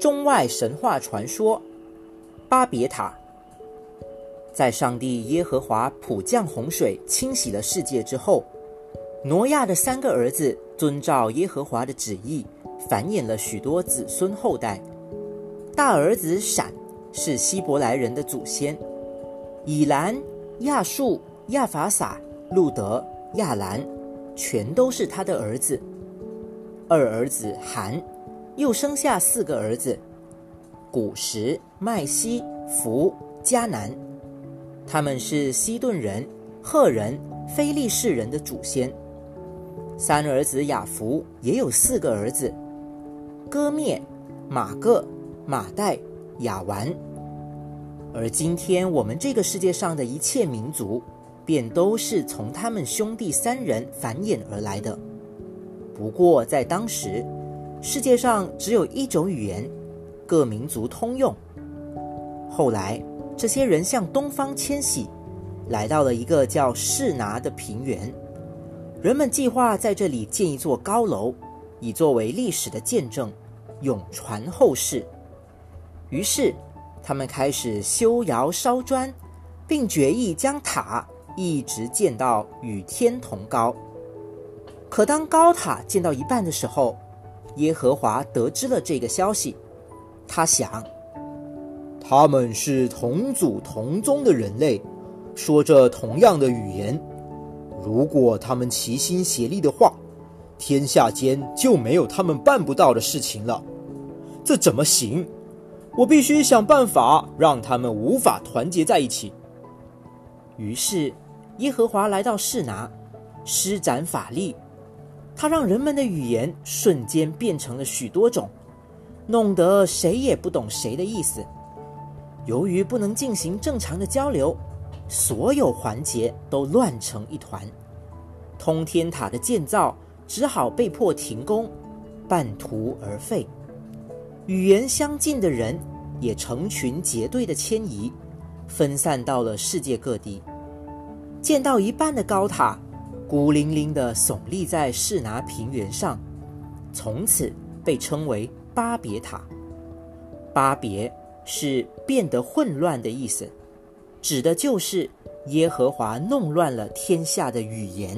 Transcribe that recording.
中外神话传说巴别塔。在上帝耶和华普降洪水，清洗了世界之后，挪亚的三个儿子遵照耶和华的旨意，繁衍了许多子孙后代。大儿子闪是希伯来人的祖先，以兰、亚述、亚法撒、路德、亚兰，全都是他的儿子。二儿子韩又生下四个儿子：古时、麦西、弗、迦南。他们是西顿人、赫人、非利士人的祖先。三儿子雅弗也有四个儿子：哥灭、马各、马代、雅完。而今天我们这个世界上的一切民族，便都是从他们兄弟三人繁衍而来的。不过在当时，世界上只有一种语言，各民族通用。后来。这些人向东方迁徙，来到了一个叫士拿的平原。人们计划在这里建一座高楼，以作为历史的见证，永传后世。于是，他们开始修窑烧砖，并决意将塔一直建到与天同高。可当高塔建到一半的时候，耶和华得知了这个消息，他想。他们是同祖同宗的人类，说着同样的语言。如果他们齐心协力的话，天下间就没有他们办不到的事情了。这怎么行？我必须想办法让他们无法团结在一起。于是，耶和华来到示拿，施展法力，它让人们的语言瞬间变成了许多种，弄得谁也不懂谁的意思。由于不能进行正常的交流，所有环节都乱成一团，通天塔的建造只好被迫停工，半途而废。语言相近的人也成群结队的迁移，分散到了世界各地。建到一半的高塔，孤零零地耸立在士拿平原上，从此被称为巴别塔。巴别。是变得混乱的意思，指的就是耶和华弄乱了天下的语言。